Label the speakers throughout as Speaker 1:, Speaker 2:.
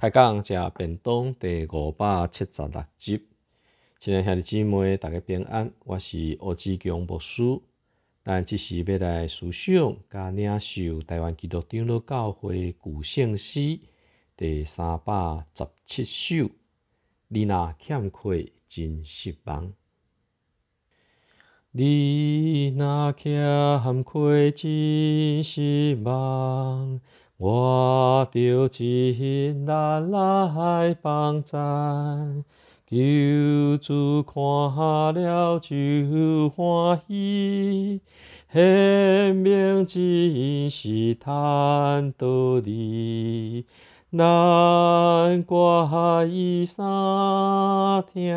Speaker 1: 开讲食便当第五百七十六集，亲爱兄弟姊妹，大家平安。我是欧志强牧师，咱即是要来思想甲领受台湾基督长老教会古圣诗第三百十七首。你若欠缺真失望，你若欠缺真失望。我着真心来帮赞，求主看了就欢喜，显明真是叹道理，难怪伊三听，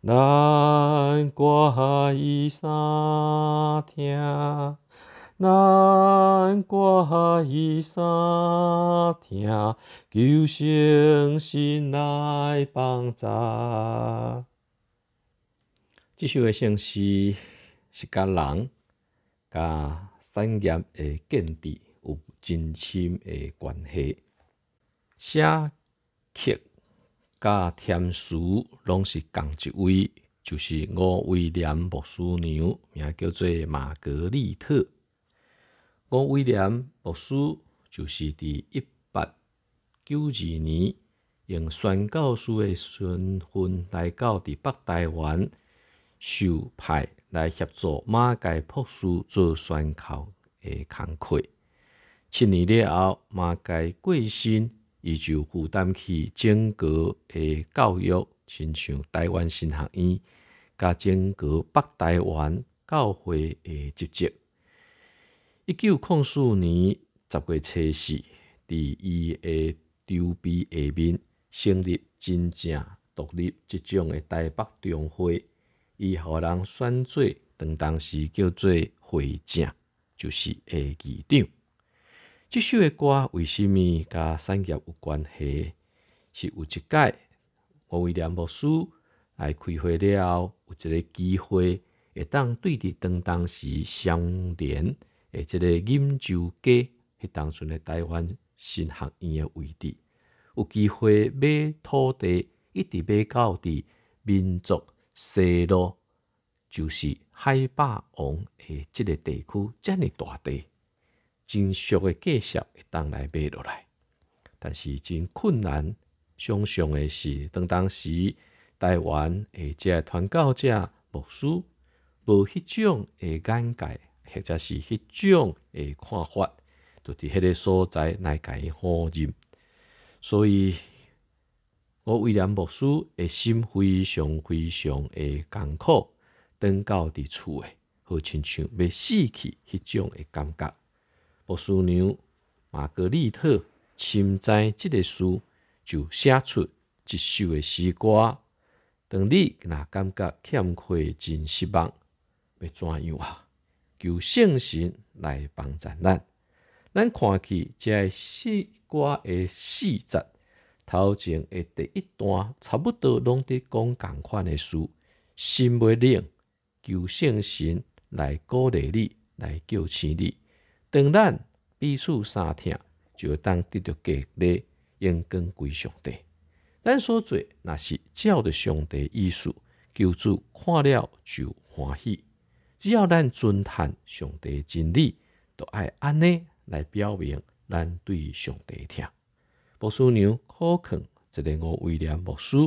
Speaker 1: 难怪伊三听。难怪伊三听，求圣心来帮助。这首的圣诗是甲人、甲产业的建立有真深的关系。写曲、甲填词拢是共一位，就是吴威廉牧师娘，名叫做玛格丽特。吴威廉牧师就是伫一八九二年用宣教师的身份来到伫北台湾，受派来协助马街牧师做宣教的工课。七年了后，马街过身，伊就负担起整个的教育，亲像台湾新学院，甲整个北台湾教会的职责。一九零四年十月七日，伫伊的周边下面成立真正独立即种的台北中会，伊互人选做当当时叫做会长，就是下议长。即首的歌为虾米甲产业有关系？是有一届吴威廉牧师来开会了后，有一个机会会当对伫当当时相连。诶，即个饮酒街，迄当阵的台湾新学院的位置，有机会买土地，一直买到伫民族西路，就是海霸王诶，即个地区，遮尔大地，真俗诶介绍会当来买落来，但是真困难。想象的是，当当时台湾诶，即传教者牧师无迄种诶眼界。或者是迄种诶看法，就伫迄个所在来甲伊呼入，所以我威廉牧师诶心非常非常诶艰苦，等到伫厝诶，好亲像要死去迄种诶感觉。牧师娘玛格丽特深知即个书，就写出一首诶诗歌。当你若感觉欠缺真失望，要怎样啊？求圣神来帮助咱，咱看起这诗歌的四节头前的第一段，差不多拢伫讲共款的事。心未冷，求圣神来鼓励你，来救起你。当咱彼此相听，就当得到激励，应光归上帝。咱所做若是照着上帝意思，求主看了就欢喜。只要咱尊叹上帝真理，都爱安尼来表明咱对上帝听。牧师娘可肯一个我威廉牧师，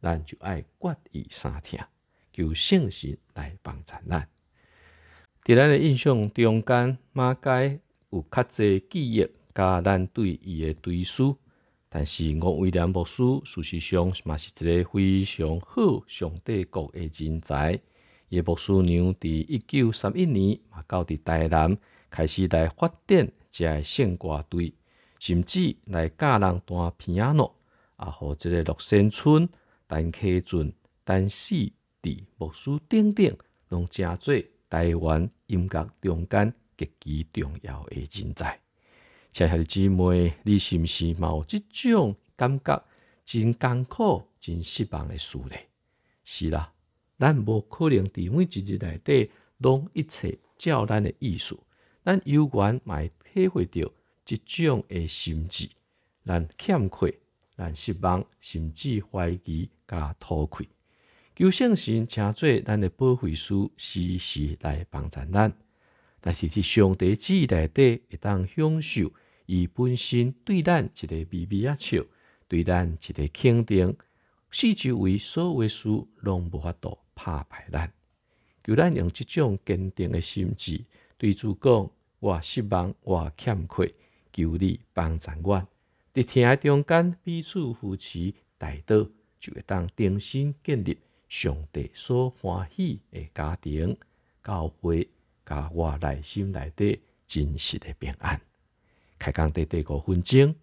Speaker 1: 咱就爱决意三听，求圣神来帮助咱。伫咱的印象中间，马街有较济记忆，甲咱对伊的追思。但是我威廉牧师事实上嘛是一个非常好上帝国的人才。叶牧师娘伫一九三一年嘛，到伫台南开始来发展遮圣歌队，甚至来教人弹皮亚诺，啊，互即个乐仙村、陈溪镇、陈四伫牧师等等，拢真做台湾音乐中间极其重要的人才。亲爱的姊妹，你是毋是也有即种感觉？真艰苦、真失望的事呢？是啦。咱无可能伫每一日内底拢一切照咱的意思，咱有缘会体会到即种的心志，咱欠缺、咱失望，甚至怀疑甲吐愧。求圣神请做咱的保惠师，时时来帮助咱。但是伫上帝旨内底，会当享受伊本身对咱一个微微啊笑，对咱一个肯定，四周围所有事拢无法度拍败咱。求咱用即种坚定的心智，对主讲：我失望，我欠缺，求你帮助我。伫听中间彼此扶持，带到就会当重新建立。上帝所欢喜的家庭教会，甲我内心内底真实的平安，开工短短五分钟，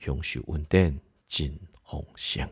Speaker 1: 享受稳定真丰盛。